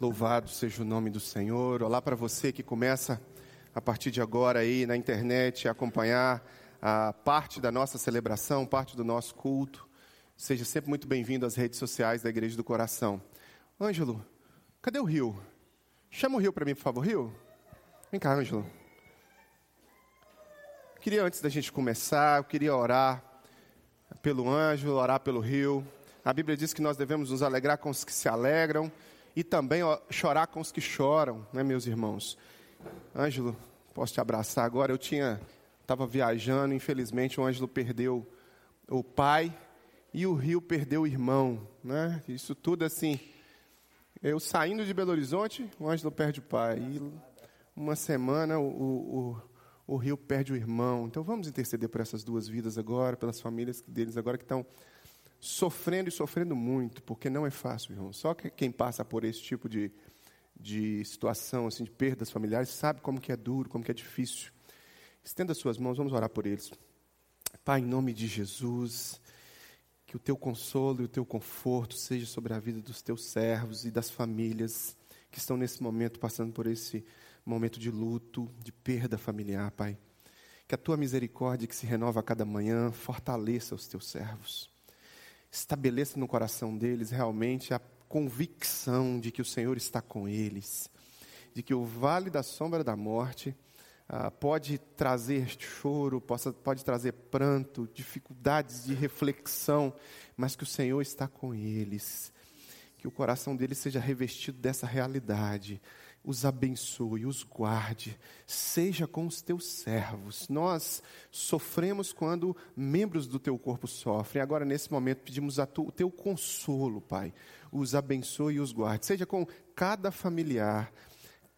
Louvado seja o nome do Senhor. Olá para você que começa a partir de agora aí na internet a acompanhar a parte da nossa celebração, parte do nosso culto. Seja sempre muito bem-vindo às redes sociais da Igreja do Coração. Ângelo, cadê o Rio? Chama o Rio para mim, por favor, Rio. Vem cá, Ângelo. Queria antes da gente começar, eu queria orar pelo Ângelo, orar pelo Rio. A Bíblia diz que nós devemos nos alegrar com os que se alegram e também ó, chorar com os que choram, né, meus irmãos? Ângelo, posso te abraçar agora? Eu tinha, estava viajando, infelizmente o Ângelo perdeu o pai e o Rio perdeu o irmão, né? Isso tudo assim. Eu saindo de Belo Horizonte, o Ângelo perde o pai. E uma semana o, o, o, Rio perde o irmão. Então vamos interceder por essas duas vidas agora, pelas famílias deles agora que estão sofrendo e sofrendo muito, porque não é fácil, irmão. Só que quem passa por esse tipo de, de situação, assim, de perdas familiares, sabe como que é duro, como que é difícil. Estenda suas mãos, vamos orar por eles. Pai, em nome de Jesus, que o teu consolo e o teu conforto seja sobre a vida dos teus servos e das famílias que estão nesse momento passando por esse momento de luto, de perda familiar, Pai. Que a tua misericórdia que se renova a cada manhã fortaleça os teus servos estabeleça no coração deles realmente a convicção de que o Senhor está com eles, de que o vale da sombra da morte ah, pode trazer choro, possa, pode trazer pranto, dificuldades de reflexão, mas que o Senhor está com eles, que o coração deles seja revestido dessa realidade os abençoe, os guarde, seja com os teus servos. Nós sofremos quando membros do teu corpo sofrem. Agora, nesse momento, pedimos tu, o teu consolo, Pai. Os abençoe e os guarde. Seja com cada familiar,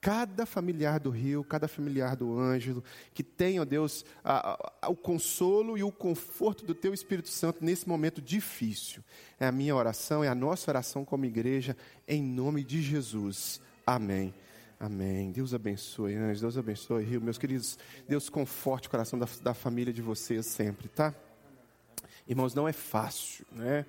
cada familiar do rio, cada familiar do Ângelo, que tenha, Deus, a, a, o consolo e o conforto do Teu Espírito Santo nesse momento difícil. É a minha oração, é a nossa oração como igreja, em nome de Jesus. Amém. Amém. Deus abençoe, anjos. Deus abençoe, Rio. Meus queridos, Deus conforte o coração da, da família de vocês sempre, tá? Irmãos, não é fácil, né?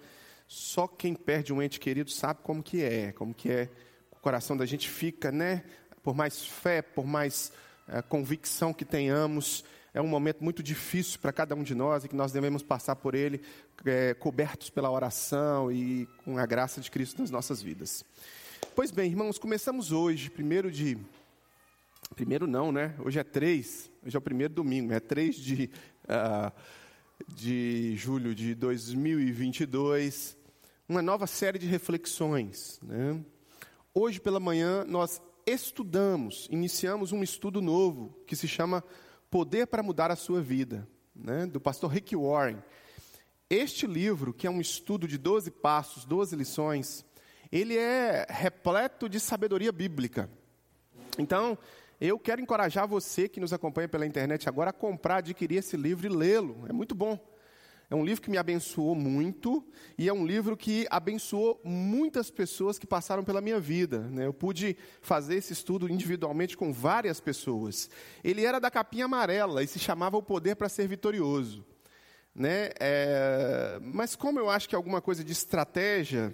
Só quem perde um ente querido sabe como que é, como que é. O coração da gente fica, né? Por mais fé, por mais é, convicção que tenhamos, é um momento muito difícil para cada um de nós e que nós devemos passar por ele é, cobertos pela oração e com a graça de Cristo nas nossas vidas. Pois bem, irmãos, começamos hoje, primeiro de. Primeiro não, né? Hoje é três. Hoje é o primeiro domingo, é 3 de, uh, de julho de 2022. Uma nova série de reflexões. Né? Hoje pela manhã nós estudamos, iniciamos um estudo novo que se chama Poder para Mudar a Sua Vida, né? do pastor Rick Warren. Este livro, que é um estudo de 12 passos, 12 lições, ele é repleto de sabedoria bíblica. Então, eu quero encorajar você que nos acompanha pela internet agora a comprar, adquirir esse livro e lê-lo. É muito bom. É um livro que me abençoou muito e é um livro que abençoou muitas pessoas que passaram pela minha vida. Né? Eu pude fazer esse estudo individualmente com várias pessoas. Ele era da capinha amarela e se chamava O Poder para Ser Vitorioso. Né? É... Mas como eu acho que é alguma coisa de estratégia,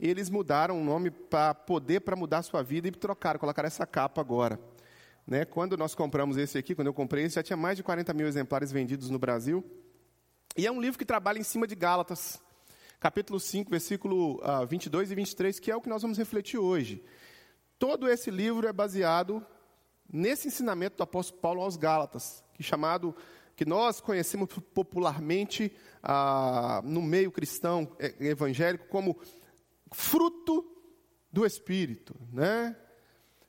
eles mudaram o nome para poder para mudar a sua vida e trocaram, colocaram essa capa agora. Né? Quando nós compramos esse aqui, quando eu comprei esse, já tinha mais de 40 mil exemplares vendidos no Brasil. E é um livro que trabalha em cima de Gálatas, capítulo 5, versículo uh, ah, 22 e 23, que é o que nós vamos refletir hoje. Todo esse livro é baseado nesse ensinamento do apóstolo Paulo aos Gálatas, que chamado que nós conhecemos popularmente ah, no meio cristão é, evangélico como fruto do Espírito, né?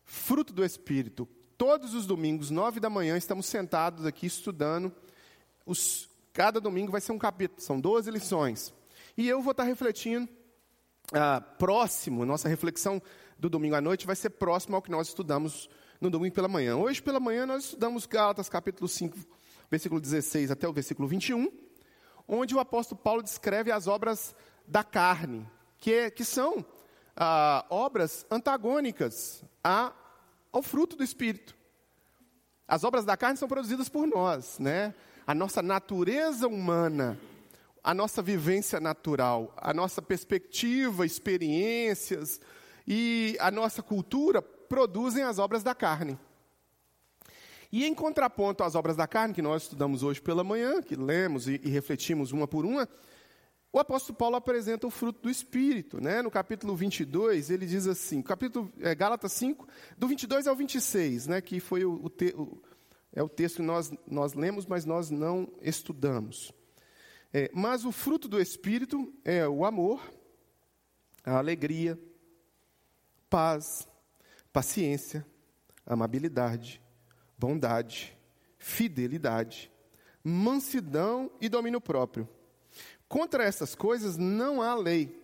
Fruto do Espírito. Todos os domingos, nove da manhã, estamos sentados aqui estudando. Os, cada domingo vai ser um capítulo, são 12 lições. E eu vou estar refletindo ah, próximo, nossa reflexão do domingo à noite vai ser próximo ao que nós estudamos no domingo pela manhã. Hoje pela manhã nós estudamos Gálatas capítulo 5, versículo 16 até o versículo 21, onde o apóstolo Paulo descreve as obras da carne, que, é, que são ah, obras antagônicas a, ao fruto do Espírito. As obras da carne são produzidas por nós, né? A nossa natureza humana, a nossa vivência natural, a nossa perspectiva, experiências e a nossa cultura produzem as obras da carne. E em contraponto às obras da carne, que nós estudamos hoje pela manhã, que lemos e, e refletimos uma por uma, o apóstolo Paulo apresenta o fruto do Espírito. Né? No capítulo 22, ele diz assim, capítulo é, Gálatas 5, do 22 ao 26, né, que foi o, o, te, o é o texto que nós, nós lemos, mas nós não estudamos. É, mas o fruto do Espírito é o amor, a alegria, paz, paciência, amabilidade, bondade, fidelidade, mansidão e domínio próprio. Contra essas coisas não há lei.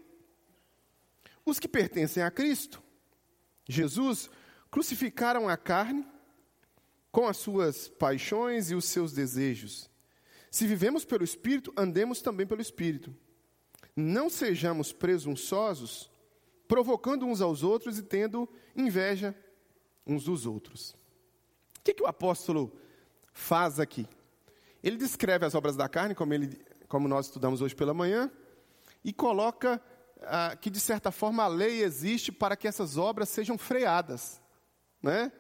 Os que pertencem a Cristo, Jesus, crucificaram a carne com as suas paixões e os seus desejos. Se vivemos pelo Espírito, andemos também pelo Espírito. Não sejamos presunçosos, provocando uns aos outros e tendo inveja uns dos outros. O que, que o apóstolo faz aqui? Ele descreve as obras da carne, como, ele, como nós estudamos hoje pela manhã, e coloca ah, que, de certa forma, a lei existe para que essas obras sejam freadas. Né?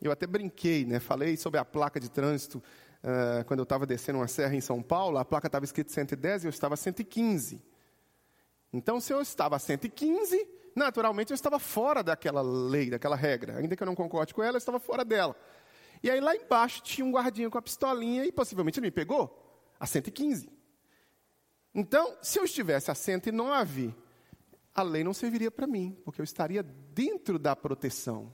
Eu até brinquei, né? falei sobre a placa de trânsito uh, quando eu estava descendo uma serra em São Paulo, a placa estava escrita 110 e eu estava 115. Então, se eu estava 115, naturalmente eu estava fora daquela lei, daquela regra. Ainda que eu não concorde com ela, eu estava fora dela. E aí lá embaixo tinha um guardinha com a pistolinha e possivelmente ele me pegou a 115. Então, se eu estivesse a 109, a lei não serviria para mim, porque eu estaria dentro da proteção.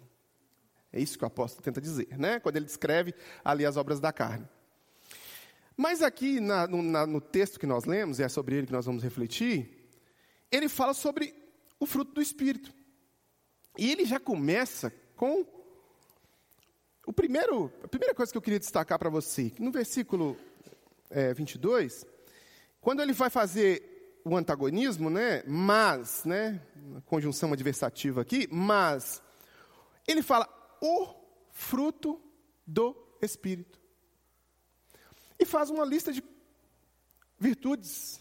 É isso que o apóstolo tenta dizer, né? quando ele descreve ali as obras da carne. Mas aqui na, no, na, no texto que nós lemos, e é sobre ele que nós vamos refletir, ele fala sobre o fruto do Espírito. E ele já começa com o primeiro, a primeira coisa que eu queria destacar para você, no versículo é, 22, quando ele vai fazer o antagonismo, né, mas, né, conjunção adversativa aqui, mas, ele fala, o fruto do Espírito. E faz uma lista de virtudes.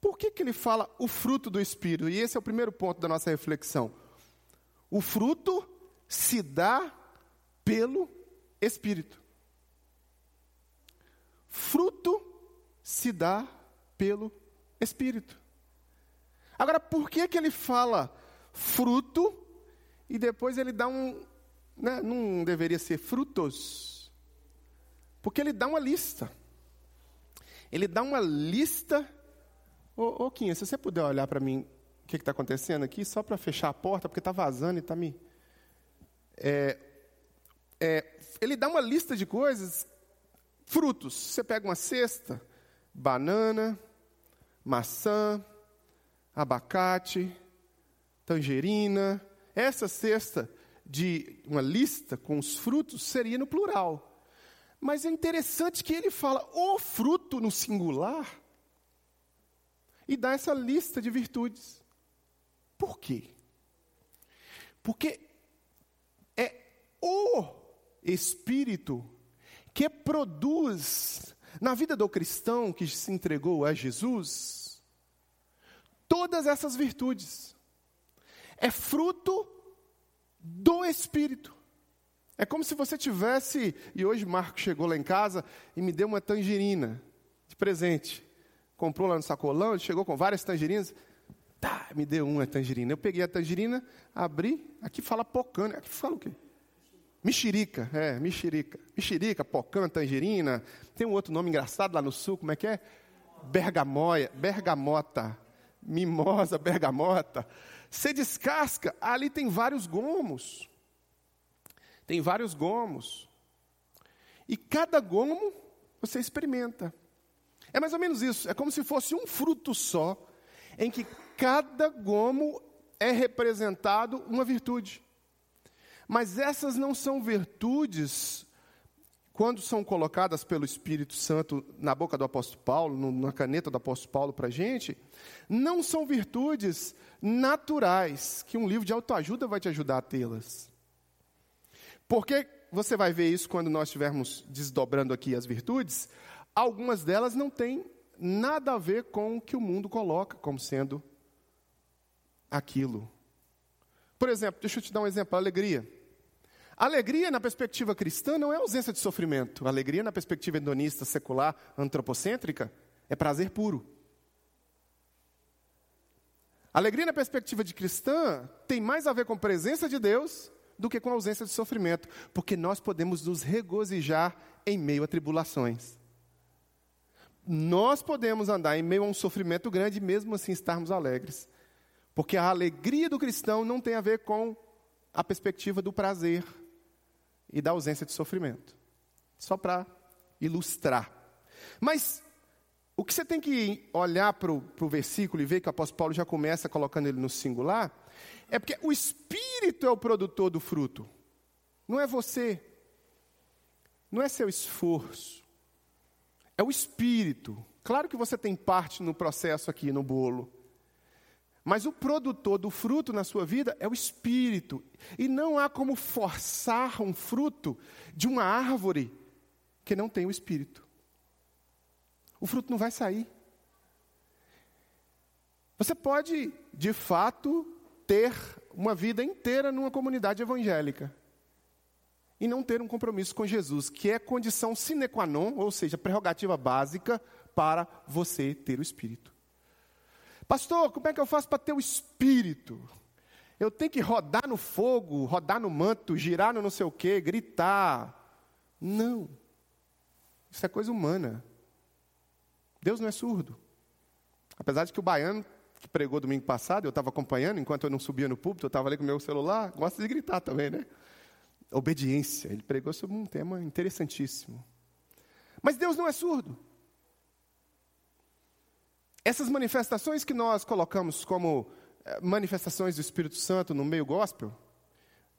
Por que, que ele fala o fruto do Espírito? E esse é o primeiro ponto da nossa reflexão. O fruto se dá pelo Espírito. Fruto se dá pelo Espírito. Agora, por que, que ele fala fruto e depois ele dá um. Né, não deveria ser frutos, porque ele dá uma lista. Ele dá uma lista. Ô, ô se você puder olhar para mim o que está acontecendo aqui, só para fechar a porta, porque está vazando e está me. É, é, ele dá uma lista de coisas, frutos. Você pega uma cesta, banana, maçã, abacate, tangerina, essa cesta de uma lista com os frutos seria no plural. Mas é interessante que ele fala o fruto no singular e dá essa lista de virtudes. Por quê? Porque é o Espírito que produz na vida do cristão que se entregou a Jesus todas essas virtudes é fruto do Espírito. É como se você tivesse, e hoje Marco chegou lá em casa e me deu uma tangerina de presente. Comprou lá no sacolão, chegou com várias tangerinas. Tá, me deu uma tangerina. Eu peguei a tangerina, abri, aqui fala pocã, aqui fala o quê? Mexerica, é, mexerica. Mexerica, pocã, tangerina. Tem um outro nome engraçado lá no sul, como é que é? Bergamóia, bergamota. Mimosa, bergamota. Você descasca, ali tem vários gomos. Tem vários gomos. E cada gomo você experimenta. É mais ou menos isso. É como se fosse um fruto só, em que cada gomo é representado uma virtude. Mas essas não são virtudes quando são colocadas pelo Espírito Santo na boca do apóstolo Paulo, na caneta do apóstolo Paulo para a gente, não são virtudes naturais que um livro de autoajuda vai te ajudar a tê-las. Porque você vai ver isso quando nós estivermos desdobrando aqui as virtudes, algumas delas não têm nada a ver com o que o mundo coloca como sendo aquilo Por exemplo, deixa eu te dar um exemplo: alegria. Alegria, na perspectiva cristã, não é ausência de sofrimento. Alegria, na perspectiva hedonista, secular, antropocêntrica, é prazer puro. Alegria, na perspectiva de cristã, tem mais a ver com presença de Deus do que com ausência de sofrimento, porque nós podemos nos regozijar em meio a tribulações. Nós podemos andar em meio a um sofrimento grande mesmo assim estarmos alegres. Porque a alegria do cristão não tem a ver com a perspectiva do prazer e da ausência de sofrimento. Só para ilustrar. Mas o que você tem que olhar para o versículo e ver que o apóstolo Paulo já começa colocando ele no singular, é porque o Espírito é o produtor do fruto, não é você, não é seu esforço, é o Espírito. Claro que você tem parte no processo aqui no bolo, mas o produtor do fruto na sua vida é o Espírito, e não há como forçar um fruto de uma árvore que não tem o Espírito. O fruto não vai sair. Você pode, de fato, ter uma vida inteira numa comunidade evangélica e não ter um compromisso com Jesus, que é condição sine qua non, ou seja, prerrogativa básica para você ter o Espírito. Pastor, como é que eu faço para ter o Espírito? Eu tenho que rodar no fogo, rodar no manto, girar no não sei o quê, gritar. Não. Isso é coisa humana. Deus não é surdo. Apesar de que o baiano que pregou domingo passado, eu estava acompanhando, enquanto eu não subia no púlpito, eu estava ali com o meu celular, gosta de gritar também, né? Obediência. Ele pregou sobre um tema interessantíssimo. Mas Deus não é surdo. Essas manifestações que nós colocamos como eh, manifestações do Espírito Santo no meio gospel,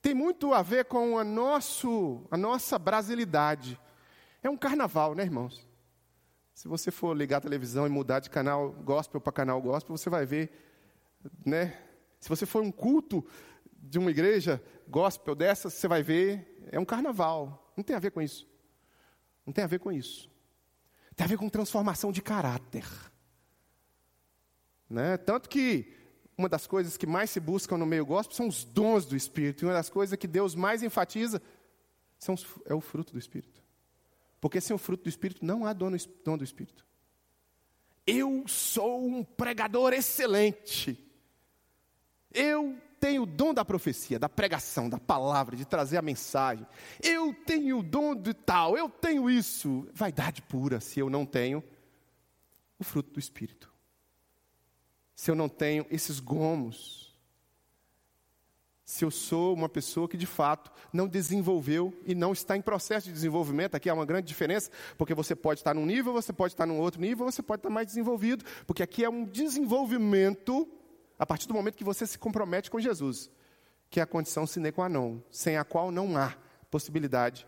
tem muito a ver com a, nosso, a nossa brasilidade. É um carnaval, né, irmãos? Se você for ligar a televisão e mudar de canal gospel para canal gospel, você vai ver, né? Se você for um culto de uma igreja gospel dessa, você vai ver, é um carnaval. Não tem a ver com isso. Não tem a ver com isso. Tem a ver com transformação de caráter. Né? Tanto que uma das coisas que mais se buscam no meio gospel são os dons do Espírito. E uma das coisas que Deus mais enfatiza são os, é o fruto do Espírito. Porque sem o fruto do Espírito não há dom do Espírito. Eu sou um pregador excelente. Eu tenho o dom da profecia, da pregação, da palavra, de trazer a mensagem. Eu tenho o dom de tal, eu tenho isso. Vaidade pura se eu não tenho o fruto do Espírito. Se eu não tenho esses gomos se eu sou uma pessoa que de fato não desenvolveu e não está em processo de desenvolvimento. Aqui há uma grande diferença, porque você pode estar num nível, você pode estar num outro nível, você pode estar mais desenvolvido, porque aqui é um desenvolvimento a partir do momento que você se compromete com Jesus, que é a condição sine qua non, sem a qual não há possibilidade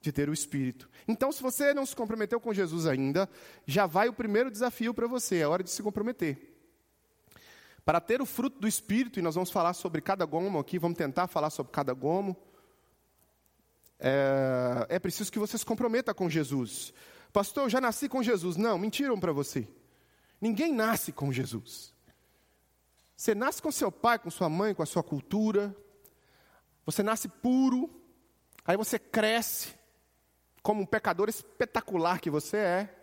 de ter o Espírito. Então, se você não se comprometeu com Jesus ainda, já vai o primeiro desafio para você, é hora de se comprometer. Para ter o fruto do Espírito, e nós vamos falar sobre cada gomo aqui, vamos tentar falar sobre cada gomo, é, é preciso que você se comprometa com Jesus. Pastor, eu já nasci com Jesus. Não, mentiram para você. Ninguém nasce com Jesus. Você nasce com seu pai, com sua mãe, com a sua cultura. Você nasce puro. Aí você cresce como um pecador espetacular que você é.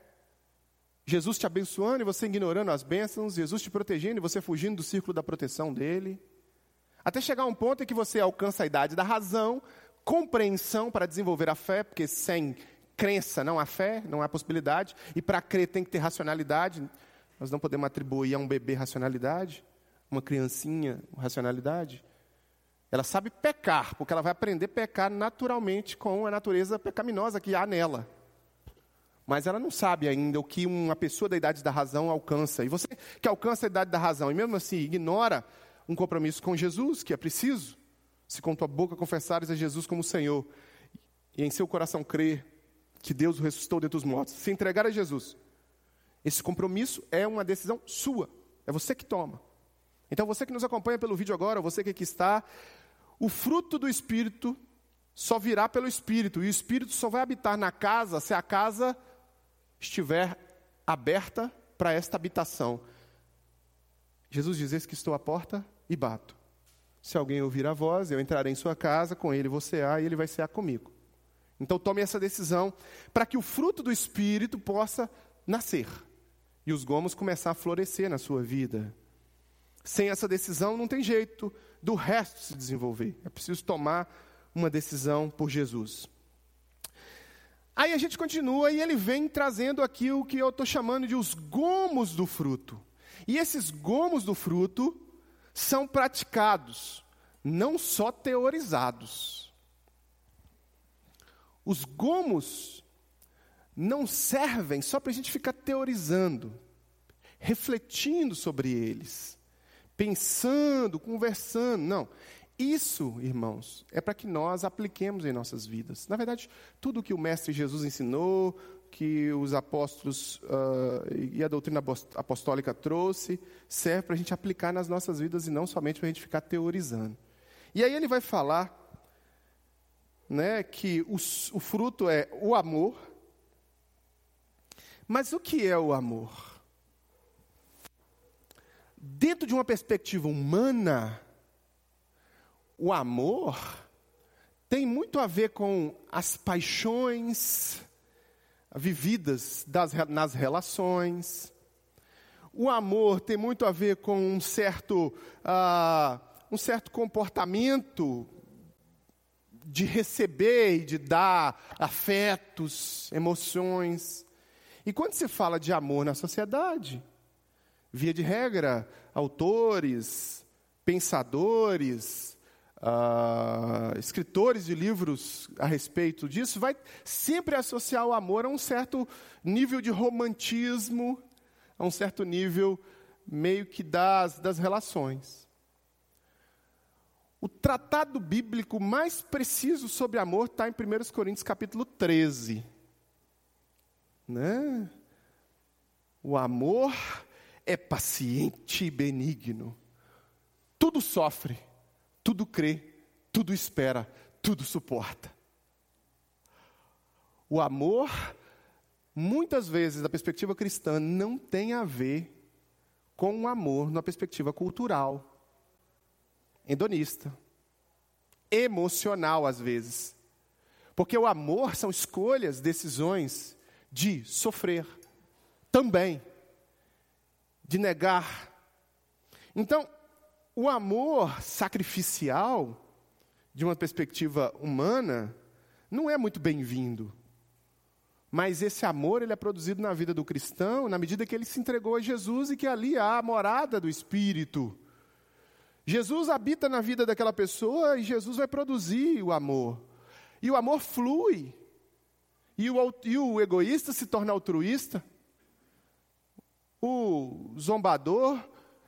Jesus te abençoando e você ignorando as bênçãos, Jesus te protegendo e você fugindo do círculo da proteção dele. Até chegar a um ponto em que você alcança a idade da razão, compreensão para desenvolver a fé, porque sem crença não há fé, não há possibilidade, e para crer tem que ter racionalidade. Nós não podemos atribuir a um bebê racionalidade, uma criancinha racionalidade. Ela sabe pecar, porque ela vai aprender a pecar naturalmente com a natureza pecaminosa que há nela mas ela não sabe ainda o que uma pessoa da idade da razão alcança. E você que alcança a idade da razão e mesmo assim ignora um compromisso com Jesus, que é preciso, se com tua boca confessares a Jesus como Senhor e em seu coração crer que Deus o ressuscitou dentre os mortos, se entregar a Jesus. Esse compromisso é uma decisão sua, é você que toma. Então você que nos acompanha pelo vídeo agora, você que aqui está, o fruto do Espírito só virá pelo Espírito, e o Espírito só vai habitar na casa se a casa estiver aberta para esta habitação. Jesus diz: Eis que estou à porta e bato. Se alguém ouvir a voz, eu entrarei em sua casa, com ele você há e ele vai cear comigo. Então tome essa decisão para que o fruto do Espírito possa nascer e os gomos começar a florescer na sua vida. Sem essa decisão não tem jeito do resto se desenvolver. É preciso tomar uma decisão por Jesus. Aí a gente continua e ele vem trazendo aqui o que eu estou chamando de os gomos do fruto. E esses gomos do fruto são praticados, não só teorizados. Os gomos não servem só para a gente ficar teorizando, refletindo sobre eles, pensando, conversando. Não. Isso, irmãos, é para que nós apliquemos em nossas vidas. Na verdade, tudo que o Mestre Jesus ensinou, que os apóstolos uh, e a doutrina apostólica trouxe, serve para a gente aplicar nas nossas vidas e não somente para a gente ficar teorizando. E aí ele vai falar né, que o, o fruto é o amor. Mas o que é o amor? Dentro de uma perspectiva humana, o amor tem muito a ver com as paixões vividas das, nas relações. O amor tem muito a ver com um certo, uh, um certo comportamento de receber e de dar afetos, emoções. E quando se fala de amor na sociedade, via de regra, autores, pensadores, uh, escritores de livros a respeito disso, vai sempre associar o amor a um certo nível de romantismo, a um certo nível meio que das, das relações. O tratado bíblico mais preciso sobre amor está em 1 Coríntios capítulo 13. Né? O amor é paciente e benigno. Tudo sofre tudo crê, tudo espera, tudo suporta. O amor, muitas vezes, da perspectiva cristã, não tem a ver com o amor na perspectiva cultural, hedonista, emocional, às vezes. Porque o amor são escolhas, decisões de sofrer, também, de negar. Então, o amor sacrificial, de uma perspectiva humana, não é muito bem-vindo. Mas esse amor ele é produzido na vida do cristão na medida que ele se entregou a Jesus e que ali há a morada do Espírito. Jesus habita na vida daquela pessoa e Jesus vai produzir o amor. E o amor flui. E o, e o egoísta se torna altruísta. O zombador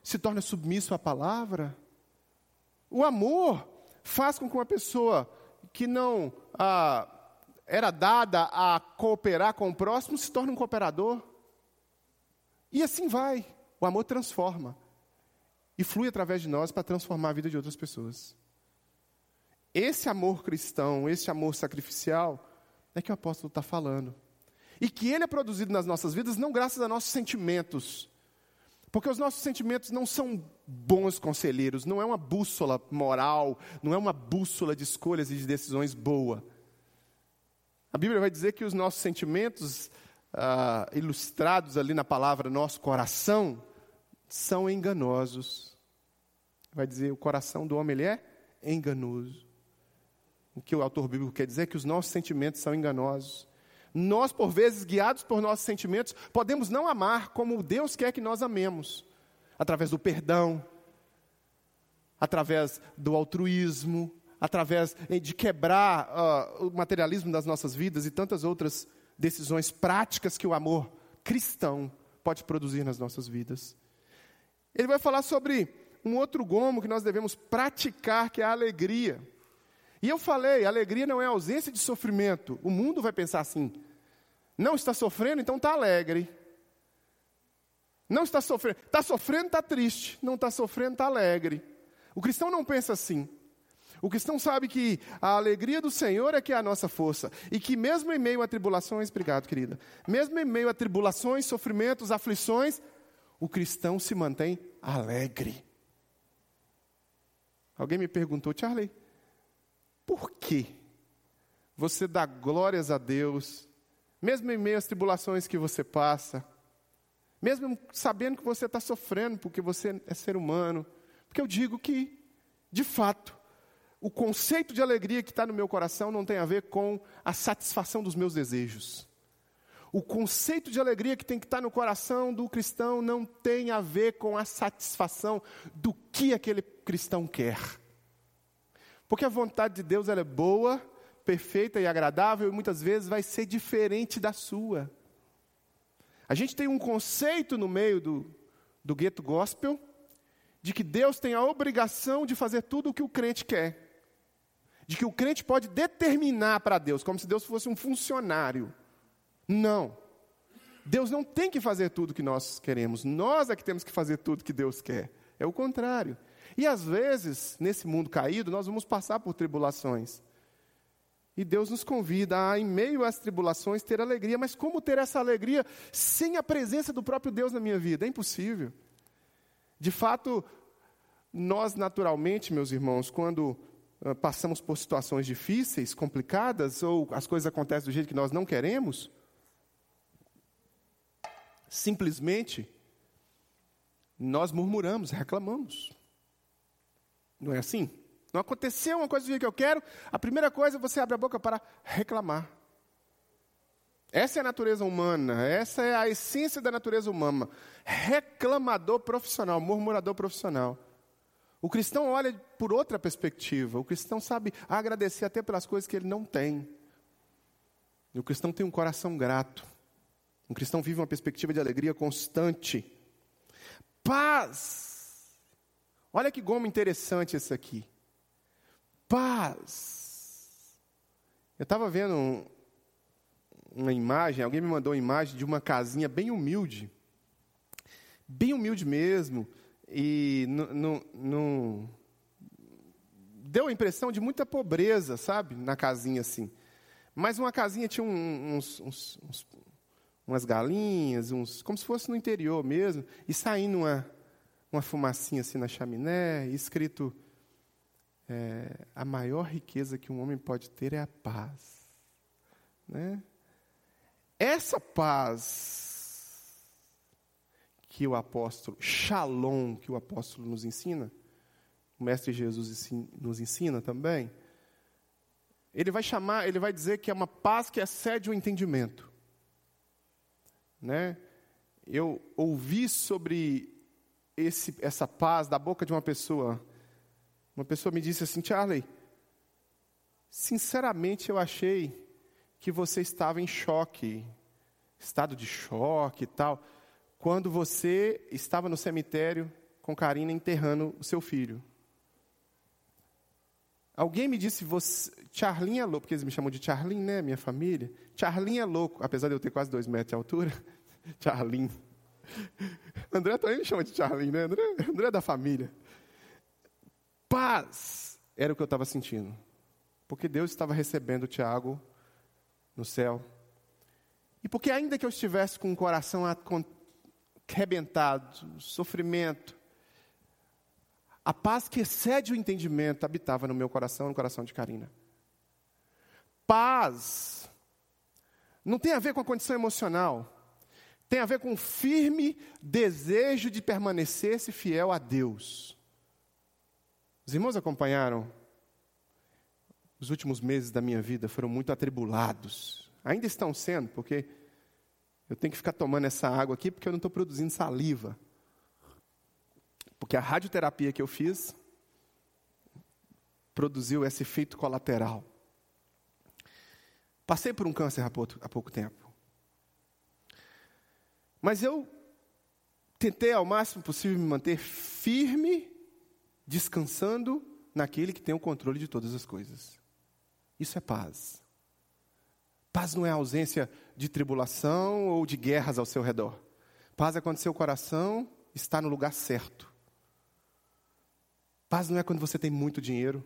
se torna submisso à palavra. O amor faz com que uma pessoa que não ah, era dada a cooperar com o próximo se torne um cooperador. E assim vai. O amor transforma. E flui através de nós para transformar a vida de outras pessoas. Esse amor cristão, esse amor sacrificial, é que o apóstolo está falando. E que ele é produzido nas nossas vidas não graças a nossos sentimentos, porque os nossos sentimentos não são bons conselheiros, não é uma bússola moral, não é uma bússola de escolhas e de decisões boa. A Bíblia vai dizer que os nossos sentimentos, ah, ilustrados ali na palavra nosso coração, são enganosos. Vai dizer, o coração do homem ele é enganoso. O que o autor bíblico quer dizer é que os nossos sentimentos são enganosos. Nós, por vezes, guiados por nossos sentimentos, podemos não amar como Deus quer que nós amemos através do perdão, através do altruísmo, através de quebrar uh, o materialismo das nossas vidas e tantas outras decisões práticas que o amor cristão pode produzir nas nossas vidas. Ele vai falar sobre um outro gomo que nós devemos praticar, que é a alegria. E eu falei, alegria não é ausência de sofrimento. O mundo vai pensar assim: não está sofrendo, então está alegre. Não está sofrendo. Está sofrendo, está triste. Não está sofrendo, está alegre. O cristão não pensa assim. O cristão sabe que a alegria do Senhor é que é a nossa força. E que mesmo em meio a tribulações, obrigado, querida. Mesmo em meio a tribulações, sofrimentos, aflições, o cristão se mantém alegre. Alguém me perguntou, Charlie, por que você dá glórias a Deus, mesmo em meio às tribulações que você passa, mesmo sabendo que você está sofrendo porque você é ser humano? Porque eu digo que, de fato, o conceito de alegria que está no meu coração não tem a ver com a satisfação dos meus desejos. O conceito de alegria que tem que estar no coração do cristão não tem a ver com a satisfação do que aquele cristão quer. Porque a vontade de Deus é boa, perfeita e agradável e muitas vezes vai ser diferente da sua. A gente tem um conceito no meio do, do gueto gospel de que Deus tem a obrigação de fazer tudo o que o crente quer. De que o crente pode determinar para Deus, como se Deus fosse um funcionário. Não. Deus não tem que fazer tudo que nós queremos, nós é que temos que fazer tudo que Deus quer. É o contrário. E às vezes, nesse mundo caído, nós vamos passar por tribulações. E Deus nos convida a, em meio às tribulações, ter alegria. Mas como ter essa alegria sem a presença do próprio Deus na minha vida? É impossível. De fato, nós naturalmente, meus irmãos, quando uh, passamos por situações difíceis, complicadas, ou as coisas acontecem do jeito que nós não queremos, simplesmente nós murmuramos, reclamamos. Não é assim? Não aconteceu uma coisa do jeito que eu quero, a primeira coisa é você abre a boca para reclamar. Essa é a natureza humana, essa é a essência da natureza humana. Reclamador profissional, murmurador profissional. O cristão olha por outra perspectiva. O cristão sabe agradecer até pelas coisas que ele não tem. E o cristão tem um coração grato. Um cristão vive uma perspectiva de alegria constante. Paz. Olha que goma interessante esse aqui. Paz. Eu estava vendo um, uma imagem, alguém me mandou uma imagem de uma casinha bem humilde. Bem humilde mesmo. E não deu a impressão de muita pobreza, sabe? Na casinha assim. Mas uma casinha tinha uns, uns, uns, umas galinhas, uns, como se fosse no interior mesmo, e saindo uma, uma fumacinha assim na chaminé, escrito: é, a maior riqueza que um homem pode ter é a paz. Né? Essa paz que o apóstolo, shalom, que o apóstolo nos ensina, o mestre Jesus nos ensina também, ele vai chamar, ele vai dizer que é uma paz que excede o entendimento né, eu ouvi sobre esse, essa paz da boca de uma pessoa. Uma pessoa me disse assim, Charlie, sinceramente eu achei que você estava em choque, estado de choque e tal, quando você estava no cemitério com Karina enterrando o seu filho. Alguém me disse, você, Charlinho é louco, porque eles me chamam de Charlinho, né, minha família? Charlinho é louco, apesar de eu ter quase dois metros de altura. Charlinho. André também me chama de Charlinho, né? André, André é da família. Paz era o que eu estava sentindo. Porque Deus estava recebendo o Tiago no céu. E porque ainda que eu estivesse com o coração arrebentado, sofrimento, a paz que excede o entendimento habitava no meu coração, no coração de Karina. Paz não tem a ver com a condição emocional. Tem a ver com um firme desejo de permanecer-se fiel a Deus. Os irmãos acompanharam? Os últimos meses da minha vida foram muito atribulados. Ainda estão sendo, porque eu tenho que ficar tomando essa água aqui porque eu não estou produzindo saliva. Porque a radioterapia que eu fiz produziu esse efeito colateral. Passei por um câncer há pouco, há pouco tempo. Mas eu tentei ao máximo possível me manter firme, descansando naquele que tem o controle de todas as coisas. Isso é paz. Paz não é ausência de tribulação ou de guerras ao seu redor. Paz é quando seu coração está no lugar certo. Paz não é quando você tem muito dinheiro,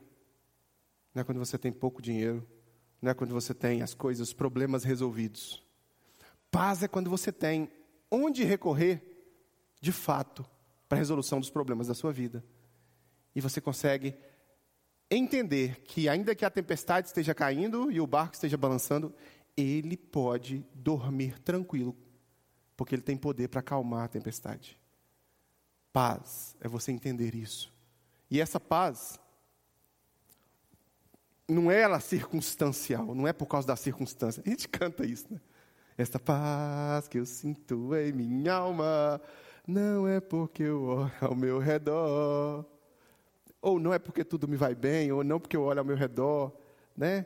não é quando você tem pouco dinheiro, não é quando você tem as coisas, os problemas resolvidos. Paz é quando você tem onde recorrer, de fato, para a resolução dos problemas da sua vida. E você consegue entender que, ainda que a tempestade esteja caindo e o barco esteja balançando, ele pode dormir tranquilo, porque ele tem poder para acalmar a tempestade. Paz é você entender isso. E essa paz não é ela circunstancial, não é por causa da circunstância. A gente canta isso, né? Esta paz que eu sinto em minha alma não é porque eu olho ao meu redor ou não é porque tudo me vai bem, ou não porque eu olho ao meu redor, né?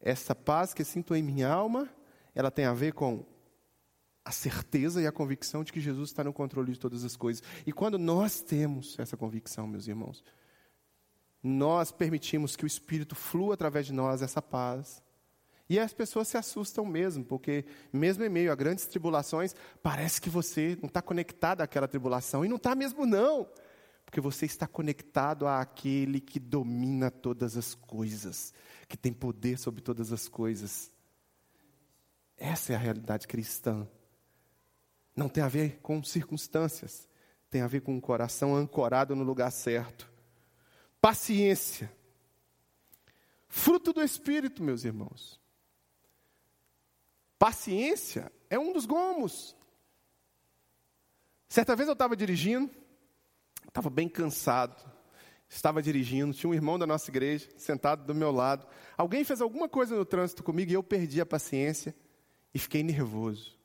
Essa paz que sinto em minha alma, ela tem a ver com a certeza e a convicção de que Jesus está no controle de todas as coisas. E quando nós temos essa convicção, meus irmãos, nós permitimos que o Espírito flua através de nós essa paz. E as pessoas se assustam mesmo, porque mesmo em meio a grandes tribulações, parece que você não está conectado àquela tribulação. E não está mesmo, não porque você está conectado àquele que domina todas as coisas, que tem poder sobre todas as coisas. Essa é a realidade cristã. Não tem a ver com circunstâncias, tem a ver com um coração ancorado no lugar certo. Paciência. Fruto do Espírito, meus irmãos. Paciência é um dos gomos. Certa vez eu estava dirigindo, Estava bem cansado. Estava dirigindo, tinha um irmão da nossa igreja sentado do meu lado. Alguém fez alguma coisa no trânsito comigo e eu perdi a paciência e fiquei nervoso.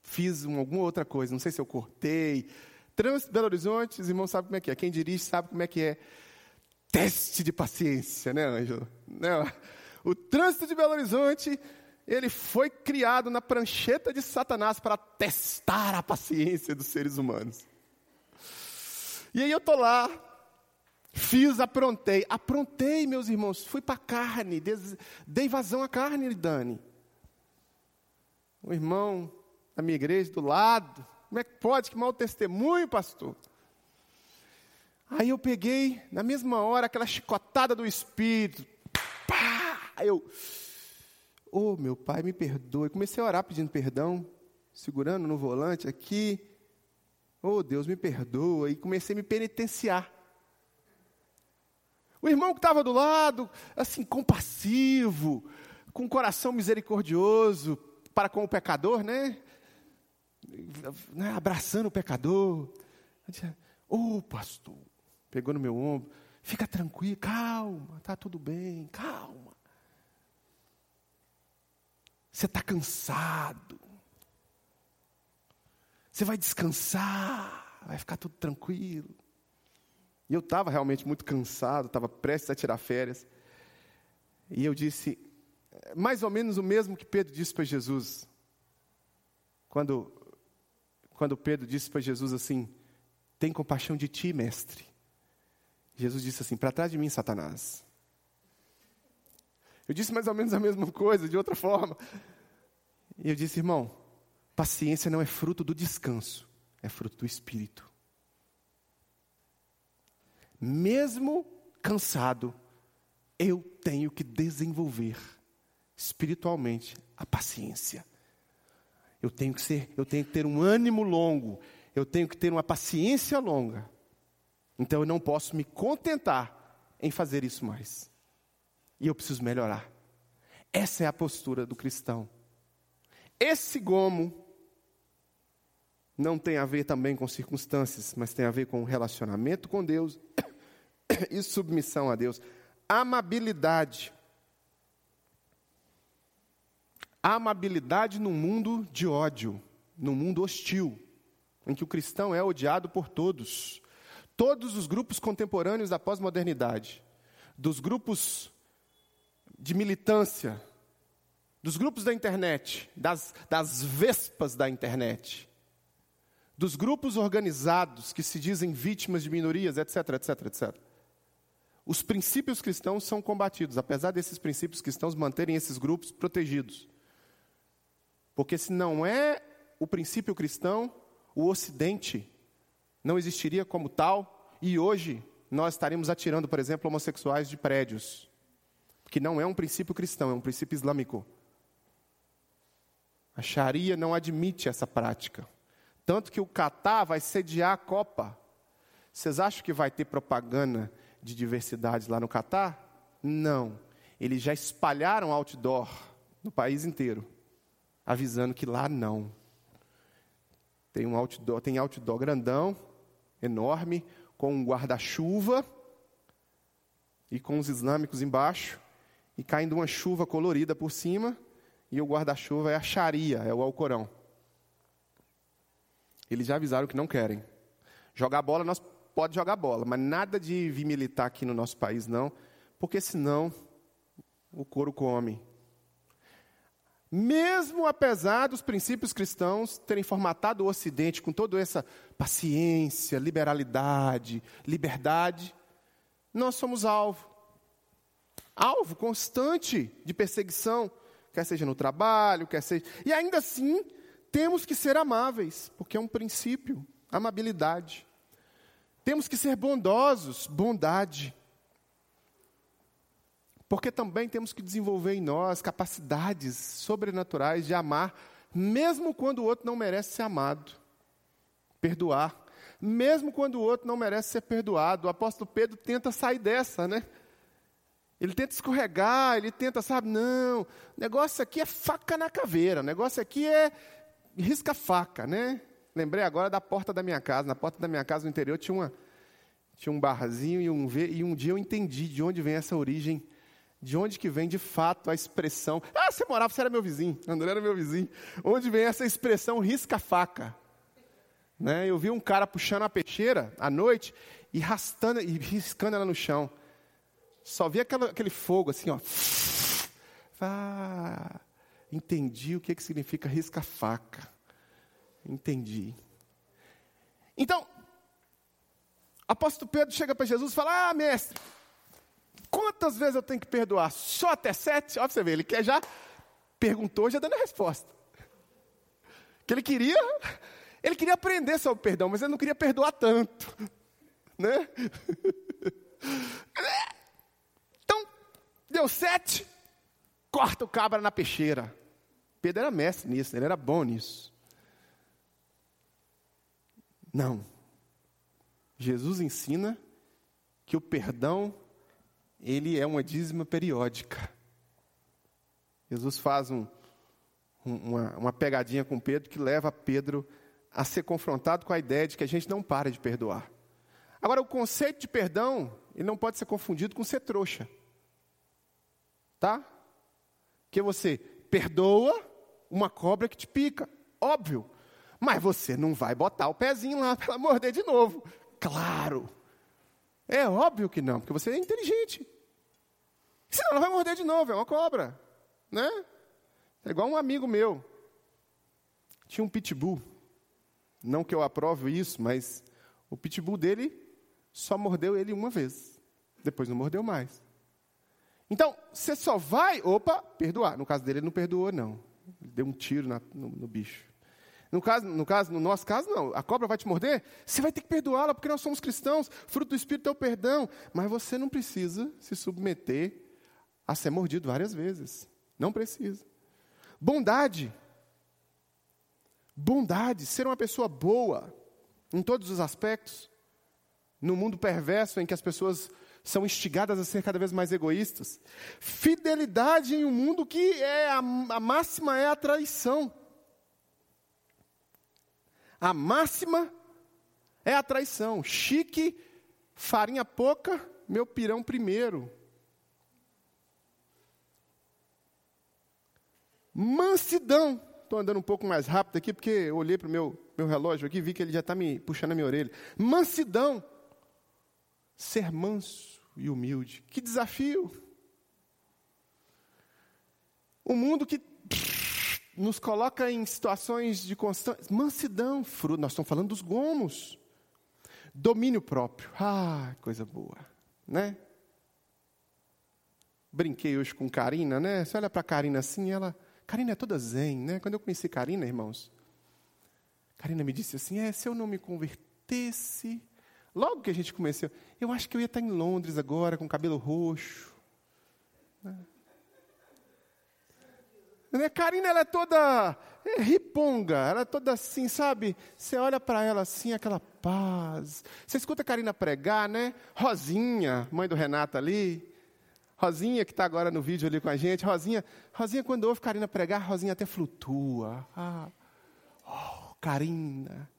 Fiz uma, alguma outra coisa, não sei se eu cortei. Trânsito Belo Horizonte, os irmãos sabem como é que é. Quem dirige sabe como é que é. Teste de paciência, né, Ângelo? Né? O trânsito de Belo Horizonte, ele foi criado na prancheta de Satanás para testar a paciência dos seres humanos. E aí eu tô lá, fiz, aprontei. Aprontei, meus irmãos, fui para a carne, des... dei vazão à carne, Dani. O irmão da minha igreja do lado, como é que pode? Que mau testemunho, pastor. Aí eu peguei, na mesma hora, aquela chicotada do Espírito. Pá! Eu, oh meu pai, me perdoe. Comecei a orar pedindo perdão, segurando no volante aqui. Oh, Deus, me perdoa. E comecei a me penitenciar. O irmão que estava do lado, assim, compassivo, com um coração misericordioso para com o pecador, né? né? Abraçando o pecador. Ô, oh, pastor, pegou no meu ombro. Fica tranquilo, calma, está tudo bem, calma. Você está cansado. Você vai descansar, vai ficar tudo tranquilo. E eu estava realmente muito cansado, estava prestes a tirar férias. E eu disse, mais ou menos o mesmo que Pedro disse para Jesus. Quando, quando Pedro disse para Jesus assim: Tem compaixão de ti, mestre. Jesus disse assim: Para trás de mim, Satanás. Eu disse mais ou menos a mesma coisa, de outra forma. E eu disse, irmão, Paciência não é fruto do descanso, é fruto do espírito. Mesmo cansado, eu tenho que desenvolver espiritualmente a paciência. Eu tenho que ser, eu tenho que ter um ânimo longo, eu tenho que ter uma paciência longa. Então eu não posso me contentar em fazer isso mais. E eu preciso melhorar. Essa é a postura do cristão. Esse gomo não tem a ver também com circunstâncias, mas tem a ver com relacionamento com Deus e submissão a Deus. Amabilidade. Amabilidade num mundo de ódio, num mundo hostil, em que o cristão é odiado por todos. Todos os grupos contemporâneos da pós-modernidade, dos grupos de militância, dos grupos da internet, das, das vespas da internet, dos grupos organizados que se dizem vítimas de minorias, etc, etc, etc. Os princípios cristãos são combatidos, apesar desses princípios cristãos manterem esses grupos protegidos. Porque se não é o princípio cristão, o Ocidente não existiria como tal, e hoje nós estaríamos atirando, por exemplo, homossexuais de prédios. Que não é um princípio cristão, é um princípio islâmico. A Sharia não admite essa prática. Tanto que o Catar vai sediar a Copa. Vocês acham que vai ter propaganda de diversidade lá no Catar? Não. Eles já espalharam outdoor no país inteiro, avisando que lá não. Tem um outdoor, tem outdoor grandão, enorme, com um guarda-chuva e com os islâmicos embaixo, e caindo uma chuva colorida por cima, e o guarda-chuva é a Sharia, é o Alcorão. Eles já avisaram que não querem. Jogar bola, nós pode jogar bola, mas nada de vir militar aqui no nosso país, não, porque senão o couro come. Mesmo apesar dos princípios cristãos terem formatado o Ocidente com toda essa paciência, liberalidade, liberdade, nós somos alvo. Alvo constante de perseguição, quer seja no trabalho, quer seja. E ainda assim, temos que ser amáveis, porque é um princípio, amabilidade. Temos que ser bondosos, bondade. Porque também temos que desenvolver em nós capacidades sobrenaturais de amar, mesmo quando o outro não merece ser amado. Perdoar, mesmo quando o outro não merece ser perdoado. O apóstolo Pedro tenta sair dessa, né? Ele tenta escorregar, ele tenta, sabe, não, o negócio aqui é faca na caveira, o negócio aqui é risca-faca, né? Lembrei agora da porta da minha casa. Na porta da minha casa no interior tinha, uma, tinha um barzinho e um, e um dia eu entendi de onde vem essa origem de onde que vem de fato a expressão? Ah, você morava, você era meu vizinho. André era meu vizinho. Onde vem essa expressão risca-faca? Né? Eu vi um cara puxando a peixeira à noite e rastando e riscando ela no chão. Só vi aquela, aquele fogo assim, ó. Ah, entendi o que, que significa risca-faca. Entendi. Então, apóstolo Pedro chega para Jesus e fala: Ah, mestre, Quantas vezes eu tenho que perdoar? Só até sete? Olha você ver, ele quer já, perguntou, já dando a resposta. Que ele queria, ele queria aprender sobre o perdão, mas ele não queria perdoar tanto. Né? Deu sete, corta o cabra na peixeira. Pedro era mestre nisso, ele era bom nisso. Não. Jesus ensina que o perdão ele é uma dízima periódica. Jesus faz um, uma, uma pegadinha com Pedro que leva Pedro a ser confrontado com a ideia de que a gente não para de perdoar. Agora, o conceito de perdão, ele não pode ser confundido com ser trouxa. Tá? Que você perdoa uma cobra que te pica, óbvio. Mas você não vai botar o pezinho lá para morder de novo. Claro. É óbvio que não, porque você é inteligente. Senão ela vai morder de novo, é uma cobra. Né? É igual um amigo meu. Tinha um pitbull. Não que eu aprove isso, mas o pitbull dele só mordeu ele uma vez. Depois não mordeu mais. Então, você só vai, opa, perdoar. No caso dele, ele não perdoou, não. Ele deu um tiro na, no, no bicho. No caso, no caso, no nosso caso, não. A cobra vai te morder, você vai ter que perdoá-la, porque nós somos cristãos. Fruto do Espírito é o perdão. Mas você não precisa se submeter a ser mordido várias vezes. Não precisa. Bondade. Bondade, ser uma pessoa boa em todos os aspectos. No mundo perverso em que as pessoas são instigadas a ser cada vez mais egoístas. Fidelidade em um mundo que é a, a máxima é a traição. A máxima é a traição. Chique, farinha pouca, meu pirão primeiro. Mansidão. Estou andando um pouco mais rápido aqui, porque eu olhei para o meu, meu relógio aqui e vi que ele já está me puxando a minha orelha. Mansidão. Ser manso e humilde. Que desafio. O mundo que nos coloca em situações de constante mansidão, fruto. Nós estamos falando dos gomos. Domínio próprio. Ah, coisa boa, né? Brinquei hoje com Karina, né? Você olha para Karina assim, ela, Karina é toda zen, né? Quando eu conheci Karina, irmãos, Karina me disse assim: "É, se eu não me convertesse, logo que a gente começou, eu acho que eu ia estar em Londres agora com cabelo roxo, né? Né? Karina, ela é toda. é riponga, ela é toda assim, sabe? Você olha para ela assim, aquela paz. Você escuta a Karina pregar, né? Rosinha, mãe do Renato ali. Rosinha, que está agora no vídeo ali com a gente. Rosinha, Rosinha quando ouve Karina pregar, Rosinha até flutua. Ah, oh, Karina.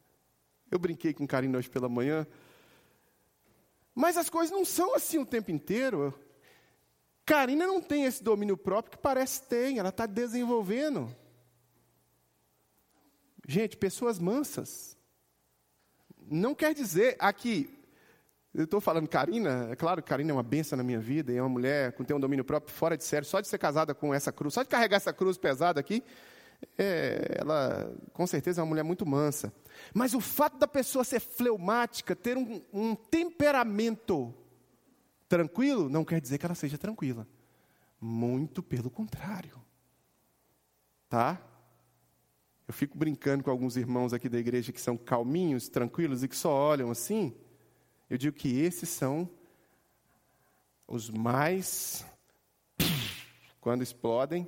Eu brinquei com Karina hoje pela manhã. Mas as coisas não são assim o tempo inteiro. Karina não tem esse domínio próprio que parece ter, ela está desenvolvendo. Gente, pessoas mansas. Não quer dizer aqui, eu estou falando Karina, é claro que Karina é uma benção na minha vida, é uma mulher com tem um domínio próprio fora de sério, só de ser casada com essa cruz, só de carregar essa cruz pesada aqui, é, ela com certeza é uma mulher muito mansa. Mas o fato da pessoa ser fleumática, ter um, um temperamento tranquilo, não quer dizer que ela seja tranquila. Muito pelo contrário. Tá? Eu fico brincando com alguns irmãos aqui da igreja que são calminhos, tranquilos e que só olham assim. Eu digo que esses são os mais quando explodem.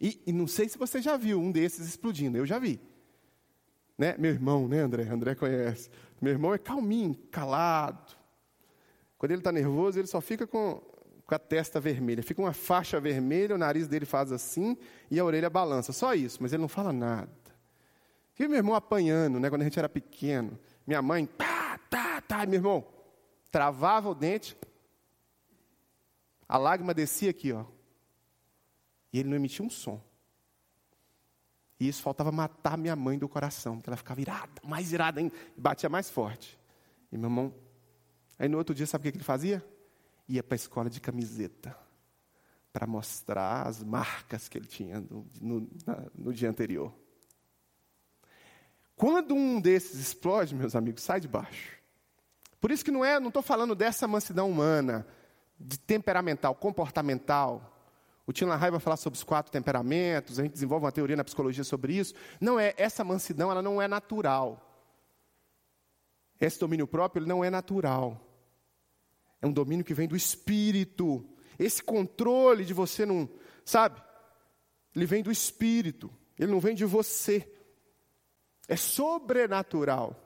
E, e, não sei se você já viu um desses explodindo, eu já vi. Né? Meu irmão, né, André? André conhece. Meu irmão é calminho, calado, quando ele está nervoso, ele só fica com, com a testa vermelha. Fica uma faixa vermelha, o nariz dele faz assim e a orelha balança. Só isso, mas ele não fala nada. E meu irmão apanhando, né, quando a gente era pequeno. Minha mãe, tá, tá, tá. Meu irmão travava o dente, a lágrima descia aqui, ó. E ele não emitia um som. E isso faltava matar minha mãe do coração, porque ela ficava irada, mais irada ainda, e batia mais forte. E meu irmão Aí no outro dia, sabe o que ele fazia? Ia para a escola de camiseta, para mostrar as marcas que ele tinha no, no, na, no dia anterior. Quando um desses explode, meus amigos, sai de baixo. Por isso que não é, não estou falando dessa mansidão humana, de temperamental, comportamental. O Tim LaHaye vai falar sobre os quatro temperamentos, a gente desenvolve uma teoria na psicologia sobre isso. Não é, essa mansidão, ela não é natural. Esse domínio próprio ele não é natural. É um domínio que vem do espírito. Esse controle de você não, sabe? Ele vem do espírito. Ele não vem de você. É sobrenatural.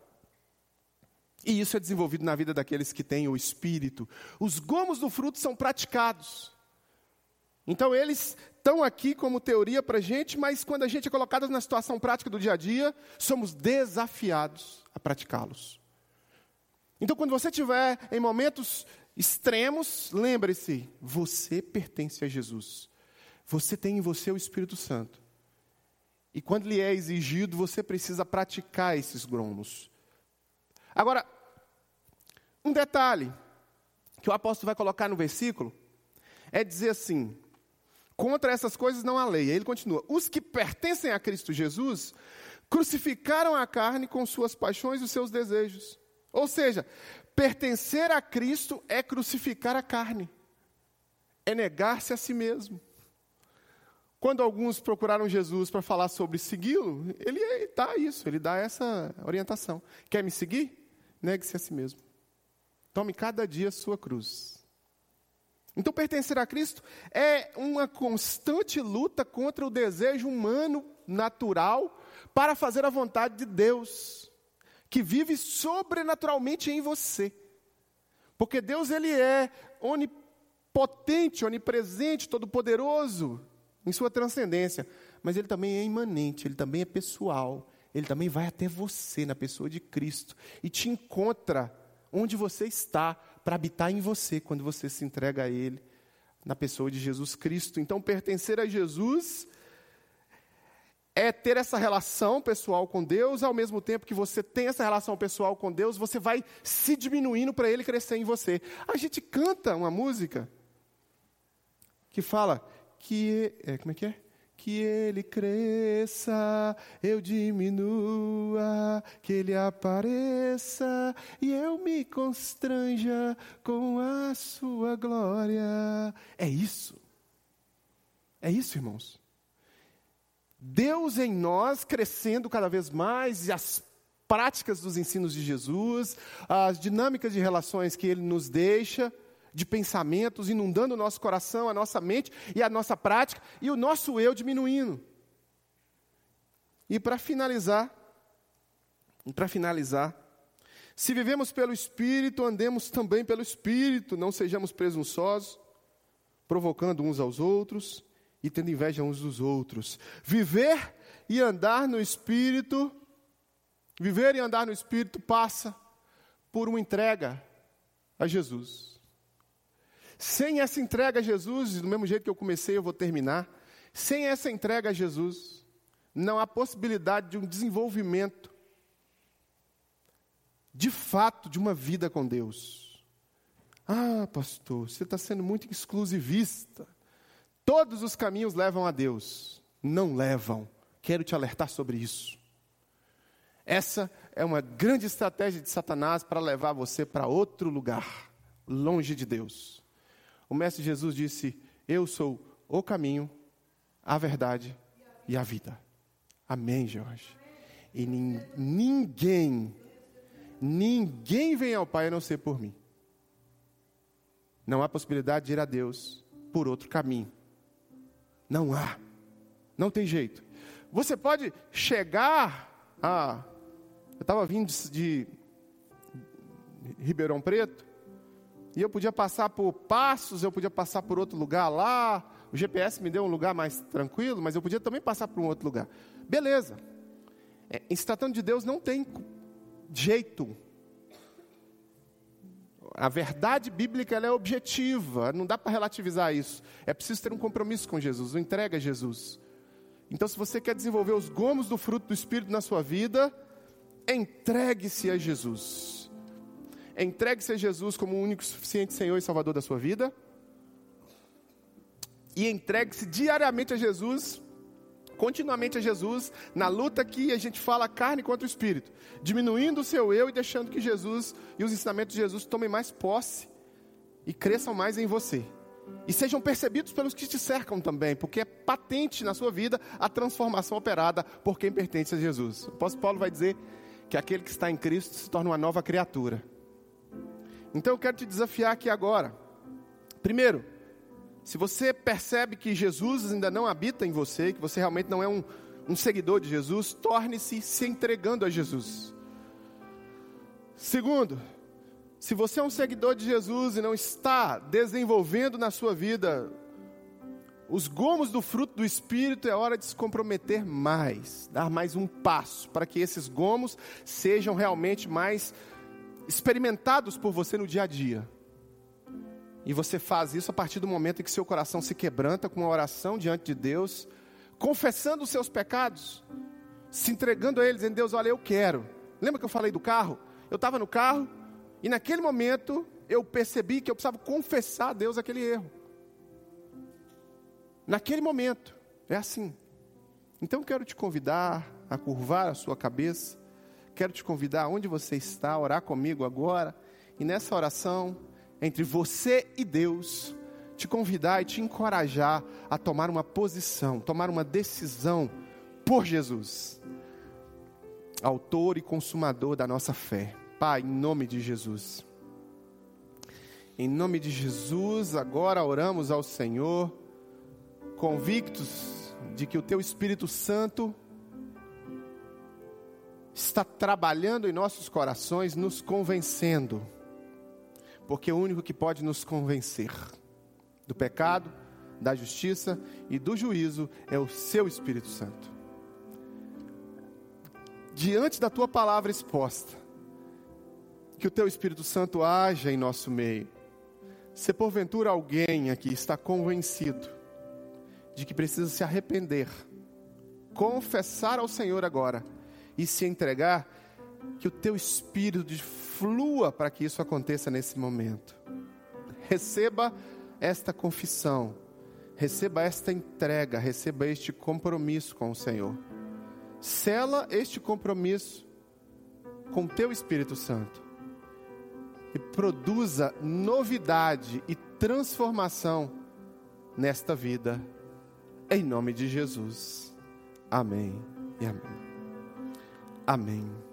E isso é desenvolvido na vida daqueles que têm o espírito. Os gomos do fruto são praticados. Então eles estão aqui como teoria para a gente, mas quando a gente é colocado na situação prática do dia a dia, somos desafiados a praticá-los. Então, quando você estiver em momentos extremos, lembre-se: você pertence a Jesus. Você tem em você o Espírito Santo. E quando lhe é exigido, você precisa praticar esses gromos. Agora, um detalhe que o apóstolo vai colocar no versículo é dizer assim: contra essas coisas não há lei. Aí ele continua: os que pertencem a Cristo Jesus crucificaram a carne com suas paixões e seus desejos. Ou seja, pertencer a Cristo é crucificar a carne, é negar-se a si mesmo. Quando alguns procuraram Jesus para falar sobre segui-lo, ele dá isso, ele dá essa orientação. Quer me seguir? Negue-se a si mesmo. Tome cada dia sua cruz. Então, pertencer a Cristo é uma constante luta contra o desejo humano natural para fazer a vontade de Deus que vive sobrenaturalmente em você. Porque Deus ele é onipotente, onipresente, todo-poderoso em sua transcendência, mas ele também é imanente, ele também é pessoal. Ele também vai até você na pessoa de Cristo e te encontra onde você está para habitar em você quando você se entrega a ele na pessoa de Jesus Cristo. Então, pertencer a Jesus é ter essa relação pessoal com Deus, ao mesmo tempo que você tem essa relação pessoal com Deus, você vai se diminuindo para Ele crescer em você. A gente canta uma música que fala que. É, como é que é? Que Ele cresça, eu diminua, que Ele apareça e eu me constranja com a Sua glória. É isso. É isso, irmãos. Deus em nós crescendo cada vez mais e as práticas dos ensinos de Jesus, as dinâmicas de relações que ele nos deixa, de pensamentos inundando o nosso coração, a nossa mente e a nossa prática, e o nosso eu diminuindo. E para finalizar, para finalizar, se vivemos pelo Espírito, andemos também pelo Espírito, não sejamos presunçosos, provocando uns aos outros e tendo inveja uns dos outros. Viver e andar no Espírito, viver e andar no Espírito passa por uma entrega a Jesus. Sem essa entrega a Jesus, do mesmo jeito que eu comecei, eu vou terminar. Sem essa entrega a Jesus, não há possibilidade de um desenvolvimento de fato de uma vida com Deus. Ah, pastor, você está sendo muito exclusivista. Todos os caminhos levam a Deus. Não levam. Quero te alertar sobre isso. Essa é uma grande estratégia de Satanás para levar você para outro lugar, longe de Deus. O Mestre Jesus disse: Eu sou o caminho, a verdade e a vida. Amém, Jorge. E ninguém, ninguém vem ao Pai a não ser por mim. Não há possibilidade de ir a Deus por outro caminho. Não há. Não tem jeito. Você pode chegar a. Eu estava vindo de, de Ribeirão Preto, e eu podia passar por Passos, eu podia passar por outro lugar lá. O GPS me deu um lugar mais tranquilo, mas eu podia também passar por um outro lugar. Beleza. É, em se tratando de Deus, não tem jeito. A verdade bíblica é objetiva, não dá para relativizar isso. É preciso ter um compromisso com Jesus, uma entrega a Jesus. Então, se você quer desenvolver os gomos do fruto do Espírito na sua vida, entregue-se a Jesus. Entregue-se a Jesus como o único suficiente Senhor e Salvador da sua vida. E entregue-se diariamente a Jesus continuamente a Jesus na luta que a gente fala carne contra o espírito, diminuindo o seu eu e deixando que Jesus e os ensinamentos de Jesus tomem mais posse e cresçam mais em você. E sejam percebidos pelos que te cercam também, porque é patente na sua vida a transformação operada por quem pertence a Jesus. O apóstolo Paulo vai dizer que aquele que está em Cristo se torna uma nova criatura. Então eu quero te desafiar aqui agora. Primeiro, se você percebe que Jesus ainda não habita em você, que você realmente não é um, um seguidor de Jesus, torne-se se entregando a Jesus. Segundo, se você é um seguidor de Jesus e não está desenvolvendo na sua vida os gomos do fruto do Espírito, é hora de se comprometer mais, dar mais um passo para que esses gomos sejam realmente mais experimentados por você no dia a dia. E você faz isso a partir do momento em que seu coração se quebranta com uma oração diante de Deus, confessando os seus pecados, se entregando a Ele, dizendo: Deus, olha, eu quero. Lembra que eu falei do carro? Eu estava no carro e naquele momento eu percebi que eu precisava confessar a Deus aquele erro. Naquele momento, é assim. Então eu quero te convidar a curvar a sua cabeça, quero te convidar onde você está, a orar comigo agora, e nessa oração entre você e Deus, te convidar e te encorajar a tomar uma posição, tomar uma decisão por Jesus, Autor e consumador da nossa fé. Pai, em nome de Jesus. Em nome de Jesus, agora oramos ao Senhor, convictos de que o Teu Espírito Santo está trabalhando em nossos corações, nos convencendo porque o único que pode nos convencer do pecado, da justiça e do juízo é o seu Espírito Santo. Diante da tua palavra exposta, que o teu Espírito Santo haja em nosso meio. Se porventura alguém aqui está convencido de que precisa se arrepender, confessar ao Senhor agora e se entregar, que o teu espírito flua para que isso aconteça nesse momento. Receba esta confissão, receba esta entrega, receba este compromisso com o Senhor. Sela este compromisso com o teu Espírito Santo e produza novidade e transformação nesta vida, em nome de Jesus. Amém e amém. Amém.